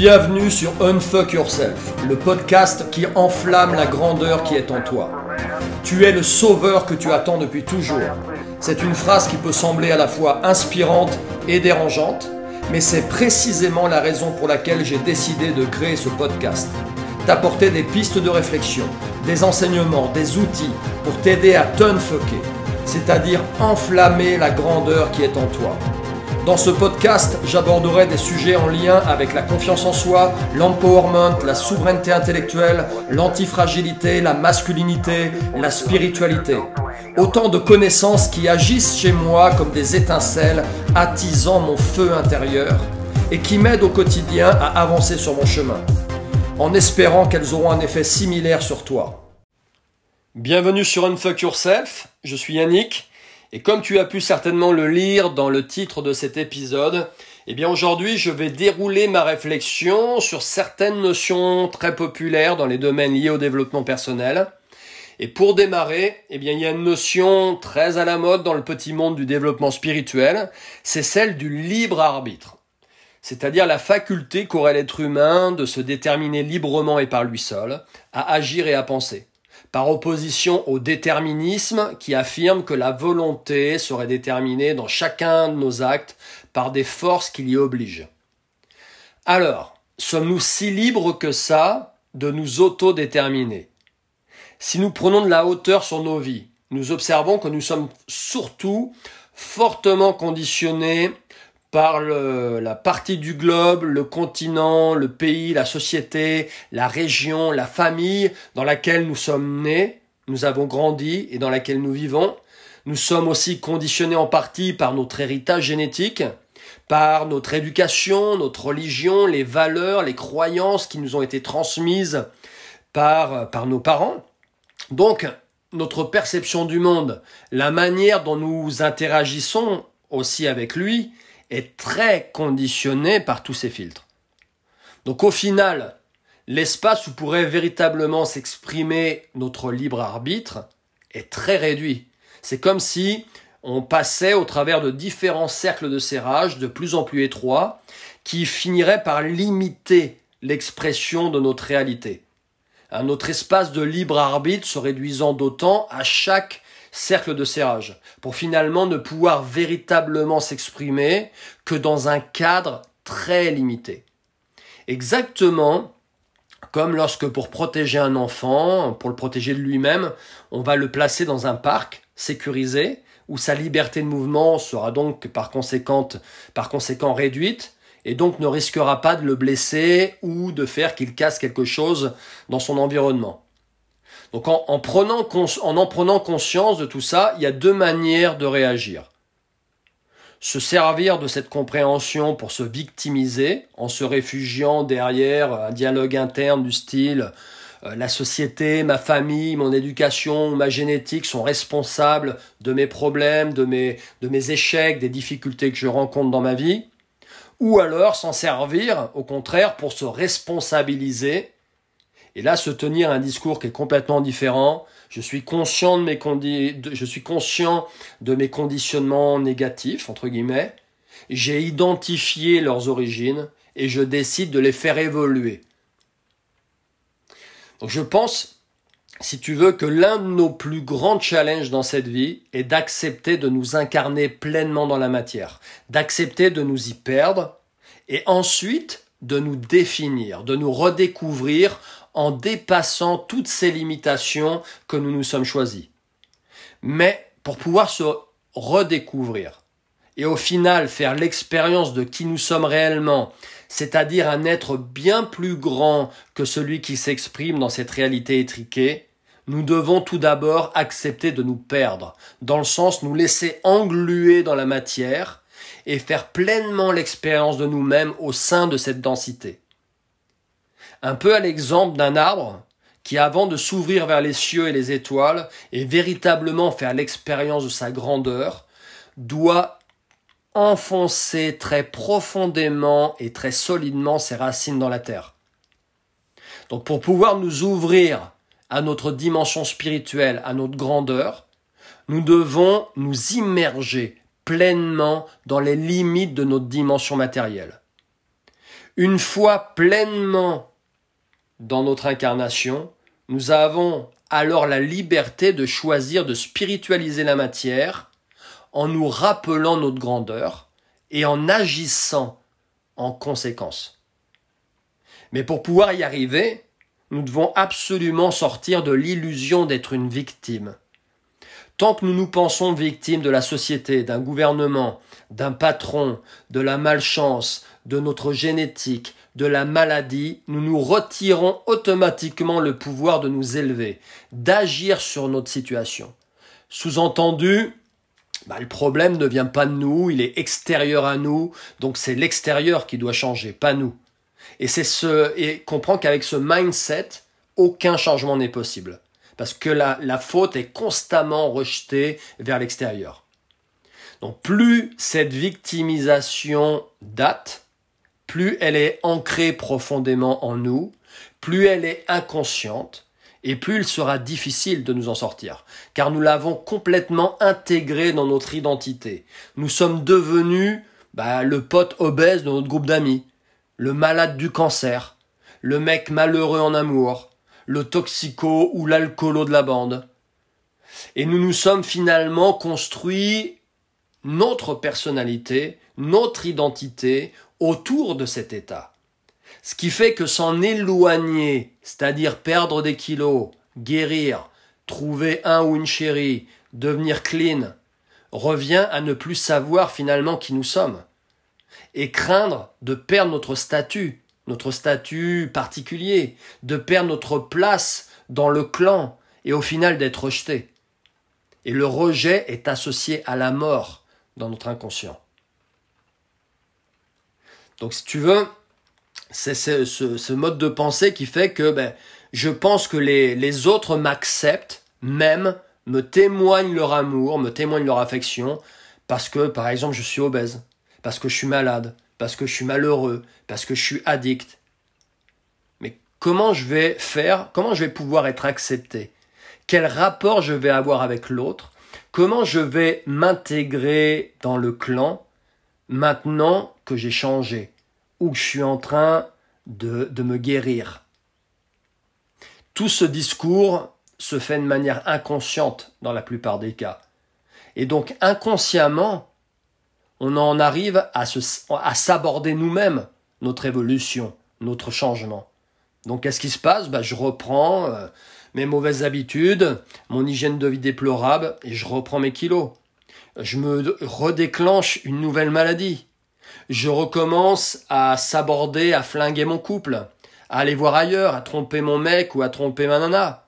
Bienvenue sur Unfuck Yourself, le podcast qui enflamme la grandeur qui est en toi. Tu es le sauveur que tu attends depuis toujours. C'est une phrase qui peut sembler à la fois inspirante et dérangeante, mais c'est précisément la raison pour laquelle j'ai décidé de créer ce podcast. T'apporter des pistes de réflexion, des enseignements, des outils pour t'aider à t'unfucker, c'est-à-dire enflammer la grandeur qui est en toi. Dans ce podcast, j'aborderai des sujets en lien avec la confiance en soi, l'empowerment, la souveraineté intellectuelle, l'antifragilité, la masculinité, la spiritualité. Autant de connaissances qui agissent chez moi comme des étincelles, attisant mon feu intérieur et qui m'aident au quotidien à avancer sur mon chemin, en espérant qu'elles auront un effet similaire sur toi. Bienvenue sur Unfuck Yourself, je suis Yannick et comme tu as pu certainement le lire dans le titre de cet épisode, eh bien aujourd'hui je vais dérouler ma réflexion sur certaines notions très populaires dans les domaines liés au développement personnel. Et pour démarrer, eh bien il y a une notion très à la mode dans le petit monde du développement spirituel, c'est celle du libre arbitre. C'est-à-dire la faculté qu'aurait l'être humain de se déterminer librement et par lui seul, à agir et à penser par opposition au déterminisme qui affirme que la volonté serait déterminée dans chacun de nos actes par des forces qui l'y obligent. Alors, sommes-nous si libres que ça de nous autodéterminer? Si nous prenons de la hauteur sur nos vies, nous observons que nous sommes surtout fortement conditionnés par la partie du globe, le continent, le pays, la société, la région, la famille dans laquelle nous sommes nés, nous avons grandi et dans laquelle nous vivons. Nous sommes aussi conditionnés en partie par notre héritage génétique, par notre éducation, notre religion, les valeurs, les croyances qui nous ont été transmises par, par nos parents. Donc, notre perception du monde, la manière dont nous interagissons aussi avec lui, est très conditionné par tous ces filtres. Donc au final, l'espace où pourrait véritablement s'exprimer notre libre arbitre est très réduit. C'est comme si on passait au travers de différents cercles de serrage de plus en plus étroits qui finiraient par limiter l'expression de notre réalité. Notre espace de libre arbitre se réduisant d'autant à chaque cercle de serrage, pour finalement ne pouvoir véritablement s'exprimer que dans un cadre très limité. Exactement comme lorsque pour protéger un enfant, pour le protéger de lui-même, on va le placer dans un parc sécurisé, où sa liberté de mouvement sera donc par par conséquent réduite, et donc ne risquera pas de le blesser ou de faire qu'il casse quelque chose dans son environnement. Donc en, prenant en en prenant conscience de tout ça, il y a deux manières de réagir. Se servir de cette compréhension pour se victimiser en se réfugiant derrière un dialogue interne du style euh, la société, ma famille, mon éducation, ma génétique sont responsables de mes problèmes, de mes, de mes échecs, des difficultés que je rencontre dans ma vie, ou alors s'en servir, au contraire, pour se responsabiliser et là, se tenir un discours qui est complètement différent. Je suis conscient de mes je suis conscient de mes conditionnements négatifs entre guillemets. J'ai identifié leurs origines et je décide de les faire évoluer. Donc je pense, si tu veux, que l'un de nos plus grands challenges dans cette vie est d'accepter de nous incarner pleinement dans la matière, d'accepter de nous y perdre et ensuite de nous définir, de nous redécouvrir en dépassant toutes ces limitations que nous nous sommes choisis. Mais pour pouvoir se redécouvrir et au final faire l'expérience de qui nous sommes réellement, c'est-à-dire un être bien plus grand que celui qui s'exprime dans cette réalité étriquée, nous devons tout d'abord accepter de nous perdre, dans le sens nous laisser engluer dans la matière et faire pleinement l'expérience de nous-mêmes au sein de cette densité. Un peu à l'exemple d'un arbre qui, avant de s'ouvrir vers les cieux et les étoiles et véritablement faire l'expérience de sa grandeur, doit enfoncer très profondément et très solidement ses racines dans la terre. Donc pour pouvoir nous ouvrir à notre dimension spirituelle, à notre grandeur, nous devons nous immerger pleinement dans les limites de notre dimension matérielle. Une fois pleinement dans notre incarnation, nous avons alors la liberté de choisir de spiritualiser la matière en nous rappelant notre grandeur et en agissant en conséquence. Mais pour pouvoir y arriver, nous devons absolument sortir de l'illusion d'être une victime. Tant que nous nous pensons victimes de la société, d'un gouvernement, d'un patron, de la malchance, de notre génétique, de la maladie, nous nous retirons automatiquement le pouvoir de nous élever, d'agir sur notre situation. Sous-entendu, bah, le problème ne vient pas de nous, il est extérieur à nous, donc c'est l'extérieur qui doit changer, pas nous. Et c'est ce, et comprend qu'avec ce mindset, aucun changement n'est possible. Parce que la, la faute est constamment rejetée vers l'extérieur. Donc plus cette victimisation date, plus elle est ancrée profondément en nous, plus elle est inconsciente, et plus il sera difficile de nous en sortir, car nous l'avons complètement intégrée dans notre identité. Nous sommes devenus bah, le pote obèse de notre groupe d'amis, le malade du cancer, le mec malheureux en amour, le toxico ou l'alcoolo de la bande. Et nous nous sommes finalement construits notre personnalité, notre identité autour de cet état. Ce qui fait que s'en éloigner, c'est-à-dire perdre des kilos, guérir, trouver un ou une chérie, devenir clean, revient à ne plus savoir finalement qui nous sommes et craindre de perdre notre statut, notre statut particulier, de perdre notre place dans le clan et au final d'être rejeté. Et le rejet est associé à la mort dans notre inconscient. Donc si tu veux, c'est ce, mode de pensée qui fait que ben, je pense que les, les autres m'acceptent, même me témoignent leur amour, me témoignent leur affection, parce que par exemple je suis obèse, parce que je suis malade, parce que je suis malheureux, parce que je suis addict. Mais comment je vais faire, comment je vais pouvoir être accepté? Quel rapport je vais avoir avec l'autre? Comment je vais m'intégrer dans le clan? Maintenant que j'ai changé ou que je suis en train de, de me guérir Tout ce discours se fait de manière inconsciente dans la plupart des cas. Et donc inconsciemment, on en arrive à, à s'aborder nous-mêmes notre évolution, notre changement. Donc qu'est-ce qui se passe? Bah, Je reprends euh, mes mauvaises habitudes, mon hygiène de vie déplorable, et je reprends mes kilos. Je me redéclenche une nouvelle maladie. Je recommence à s'aborder, à flinguer mon couple, à aller voir ailleurs, à tromper mon mec ou à tromper ma nana.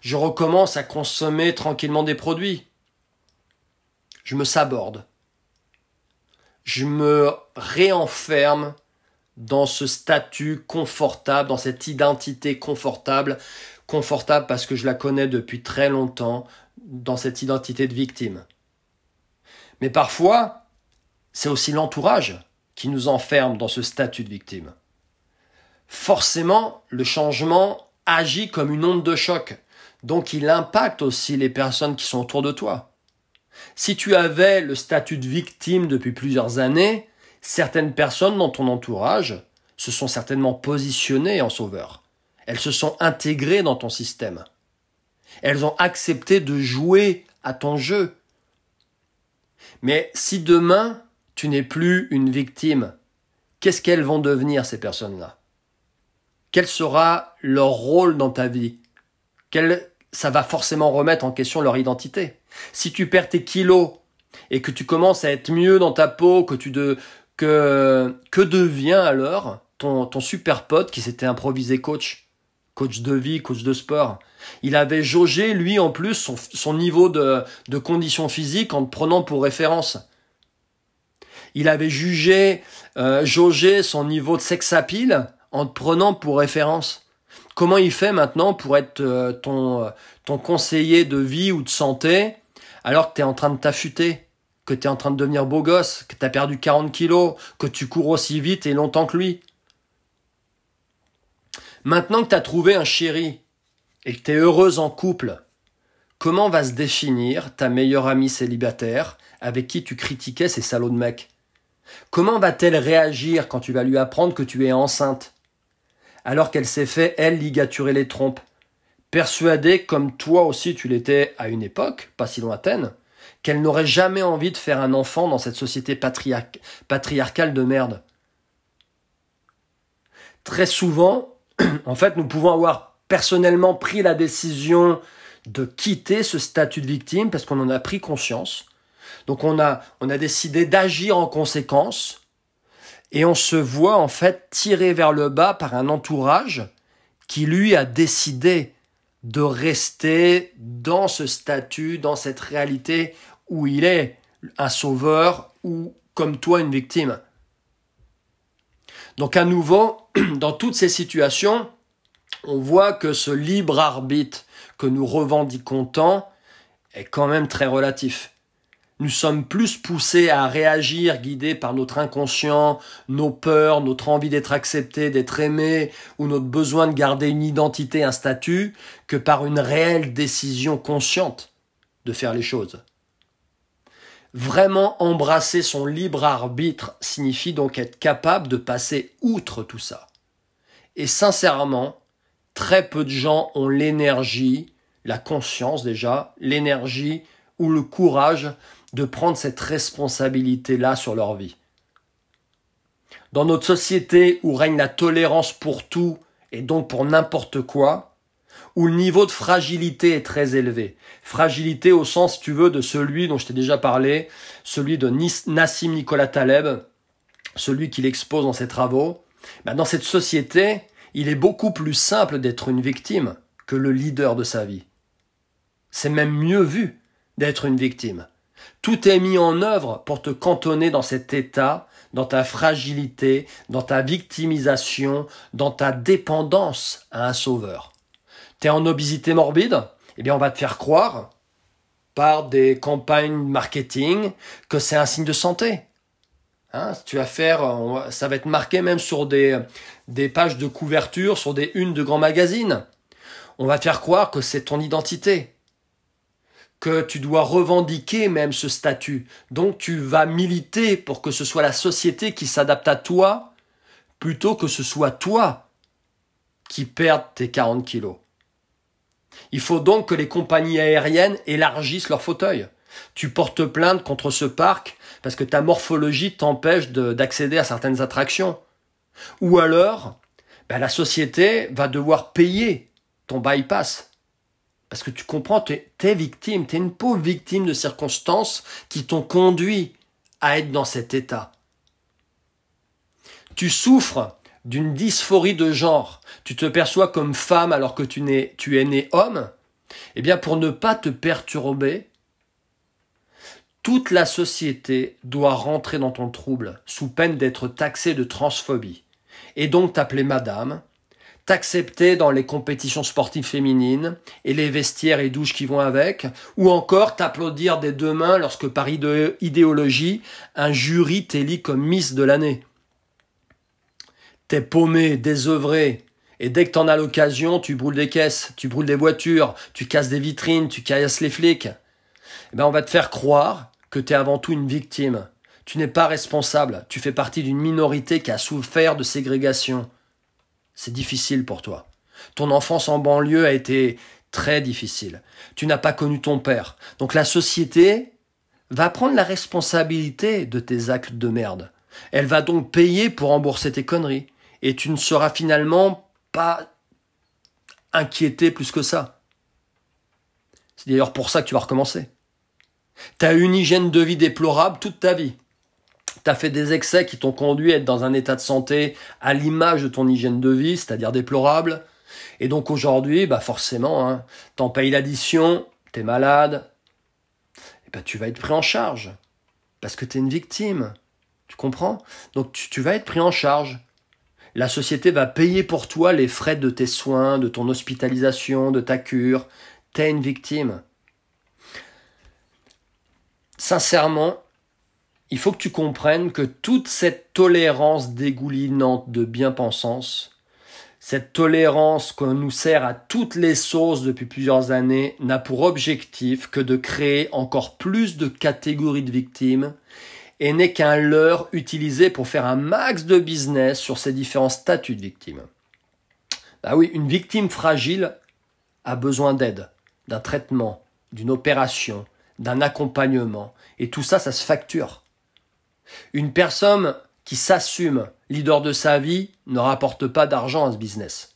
Je recommence à consommer tranquillement des produits. Je me saborde je me réenferme dans ce statut confortable, dans cette identité confortable, confortable parce que je la connais depuis très longtemps, dans cette identité de victime. Mais parfois, c'est aussi l'entourage qui nous enferme dans ce statut de victime. Forcément, le changement agit comme une onde de choc, donc il impacte aussi les personnes qui sont autour de toi. Si tu avais le statut de victime depuis plusieurs années, certaines personnes dans ton entourage se sont certainement positionnées en sauveur. Elles se sont intégrées dans ton système. Elles ont accepté de jouer à ton jeu. Mais si demain tu n'es plus une victime, qu'est-ce qu'elles vont devenir ces personnes-là? Quel sera leur rôle dans ta vie? Ça va forcément remettre en question leur identité. Si tu perds tes kilos et que tu commences à être mieux dans ta peau, que tu de, que, devient alors ton, ton super pote qui s'était improvisé coach, coach de vie, coach de sport? Il avait jaugé, lui, en plus, son, son niveau de, de condition physique en te prenant pour référence. Il avait jugé, euh, jaugé son niveau de sex appeal en te prenant pour référence. Comment il fait maintenant pour être euh, ton, euh, ton conseiller de vie ou de santé alors que tu es en train de t'affûter, que tu es en train de devenir beau gosse, que tu as perdu 40 kilos, que tu cours aussi vite et longtemps que lui? Maintenant que tu as trouvé un chéri et que tu es heureuse en couple, comment va se définir ta meilleure amie célibataire avec qui tu critiquais ces salauds de mecs? Comment va-t-elle réagir quand tu vas lui apprendre que tu es enceinte? Alors qu'elle s'est fait, elle, ligaturer les trompes Persuadée, comme toi aussi tu l'étais à une époque, pas si lointaine, qu'elle n'aurait jamais envie de faire un enfant dans cette société patriarcale de merde. Très souvent, en fait, nous pouvons avoir personnellement pris la décision de quitter ce statut de victime parce qu'on en a pris conscience. Donc on a, décidé d'agir en conséquence et on se voit en fait tiré vers le bas par un entourage qui lui a décidé de rester dans ce statut, dans cette réalité où il est un sauveur ou comme toi une victime. Donc à nouveau, dans toutes ces situations, on voit que ce libre arbitre que nous revendiquons tant est quand même très relatif. Nous sommes plus poussés à réagir guidés par notre inconscient, nos peurs, notre envie d'être accepté, d'être aimé, ou notre besoin de garder une identité, un statut, que par une réelle décision consciente de faire les choses. Vraiment embrasser son libre arbitre signifie donc être capable de passer outre tout ça. Et sincèrement, très peu de gens ont l'énergie, la conscience déjà, l'énergie ou le courage de prendre cette responsabilité-là sur leur vie. Dans notre société où règne la tolérance pour tout et donc pour n'importe quoi, où le niveau de fragilité est très élevé. Fragilité au sens, si tu veux, de celui dont je t'ai déjà parlé, celui de Nassim Nicolas Taleb, celui qu'il expose dans ses travaux. Ben, dans cette société, il est beaucoup plus simple d'être une victime que le leader de sa vie. C'est même mieux vu d'être une victime. Tout est mis en œuvre pour te cantonner dans cet état, dans ta fragilité, dans ta victimisation, dans ta dépendance à un sauveur. T'es en obésité morbide? Eh bien, on va te faire croire, par des campagnes marketing, que c'est un signe de santé. Hein, tu vas faire, ça va être marqué même sur des, des pages de couverture, sur des unes de grands magazines. On va te faire croire que c'est ton identité que tu dois revendiquer même ce statut. Donc tu vas militer pour que ce soit la société qui s'adapte à toi plutôt que ce soit toi qui perde tes 40 kilos. Il faut donc que les compagnies aériennes élargissent leurs fauteuils. Tu portes plainte contre ce parc parce que ta morphologie t'empêche d'accéder à certaines attractions. Ou alors, ben, la société va devoir payer ton bypass parce que tu comprends, tu es, victime, tu es une pauvre victime de circonstances qui t'ont conduit à être dans cet état. Tu souffres d'une dysphorie de genre, tu te perçois comme femme alors que tu, es, tu es né homme, eh bien pour ne pas te perturber, toute la société doit rentrer dans ton trouble sous peine d'être taxée de transphobie. Et donc t'appeler madame, t'accepter dans les compétitions sportives féminines et les vestiaires et douches qui vont avec, ou encore t'applaudir des deux mains lorsque par idéologie, un jury t'élit comme Miss de l'année. T'es paumé, désœuvré, et dès que t'en as l'occasion, tu brûles des caisses, tu brûles des voitures, tu casses des vitrines, tu casses les flics. Eh ben, on va te faire croire que t'es avant tout une victime. Tu n'es pas responsable, tu fais partie d'une minorité qui a souffert de ségrégation c'est difficile pour toi. Ton enfance en banlieue a été très difficile. Tu n'as pas connu ton père. Donc la société va prendre la responsabilité de tes actes de merde. Elle va donc payer pour rembourser tes conneries. Et tu ne seras finalement pas inquiété plus que ça. C'est d'ailleurs pour ça que tu vas recommencer. Tu as une hygiène de vie déplorable toute ta vie tu fait des excès qui t'ont conduit à être dans un état de santé à l'image de ton hygiène de vie, c'est-à-dire déplorable. Et donc aujourd'hui, bah forcément, hein, t'en payes l'addition, t'es malade, et bah tu vas être pris en charge. Parce que t'es une victime. Tu comprends? Donc tu, tu vas être pris en charge. La société va payer pour toi les frais de tes soins, de ton hospitalisation, de ta cure. T'es une victime. Sincèrement, il faut que tu comprennes que toute cette tolérance dégoulinante de bien-pensance, cette tolérance qu'on nous sert à toutes les sauces depuis plusieurs années, n'a pour objectif que de créer encore plus de catégories de victimes et n'est qu'un leurre utilisé pour faire un max de business sur ces différents statuts de victime. Bah oui, une victime fragile a besoin d'aide, d'un traitement, d'une opération, d'un accompagnement. Et tout ça, ça se facture. Une personne qui s'assume leader de sa vie ne rapporte pas d'argent à ce business.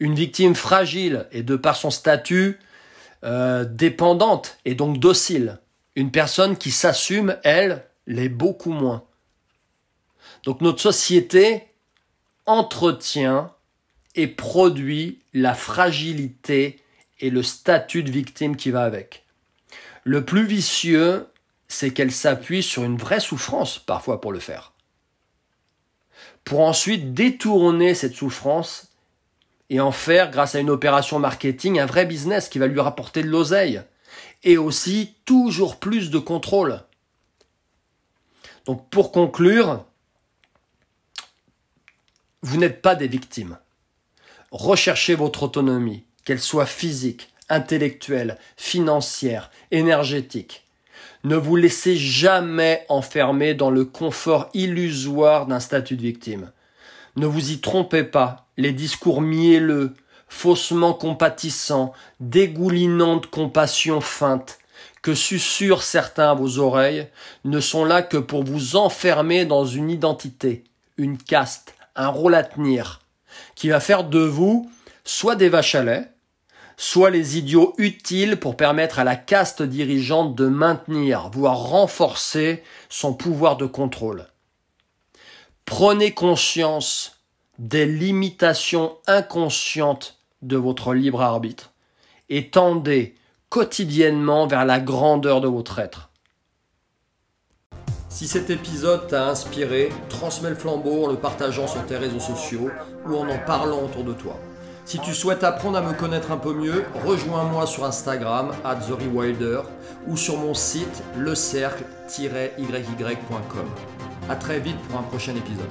Une victime fragile et de par son statut euh, dépendante et donc docile. Une personne qui s'assume, elle, l'est beaucoup moins. Donc notre société entretient et produit la fragilité et le statut de victime qui va avec. Le plus vicieux, c'est qu'elle s'appuie sur une vraie souffrance parfois pour le faire. Pour ensuite détourner cette souffrance et en faire, grâce à une opération marketing, un vrai business qui va lui rapporter de l'oseille et aussi toujours plus de contrôle. Donc pour conclure, vous n'êtes pas des victimes. Recherchez votre autonomie, qu'elle soit physique, intellectuelle, financière, énergétique. Ne vous laissez jamais enfermer dans le confort illusoire d'un statut de victime. Ne vous y trompez pas, les discours mielleux, faussement compatissants, dégoulinants de compassion feinte, que susurrent certains à vos oreilles, ne sont là que pour vous enfermer dans une identité, une caste, un rôle à tenir, qui va faire de vous soit des vaches à lait, soit les idiots utiles pour permettre à la caste dirigeante de maintenir, voire renforcer son pouvoir de contrôle. Prenez conscience des limitations inconscientes de votre libre arbitre et tendez quotidiennement vers la grandeur de votre être. Si cet épisode t'a inspiré, transmets le flambeau en le partageant sur tes réseaux sociaux ou en en parlant autour de toi. Si tu souhaites apprendre à me connaître un peu mieux, rejoins-moi sur Instagram, at ou sur mon site lecercle-yy.com. A très vite pour un prochain épisode.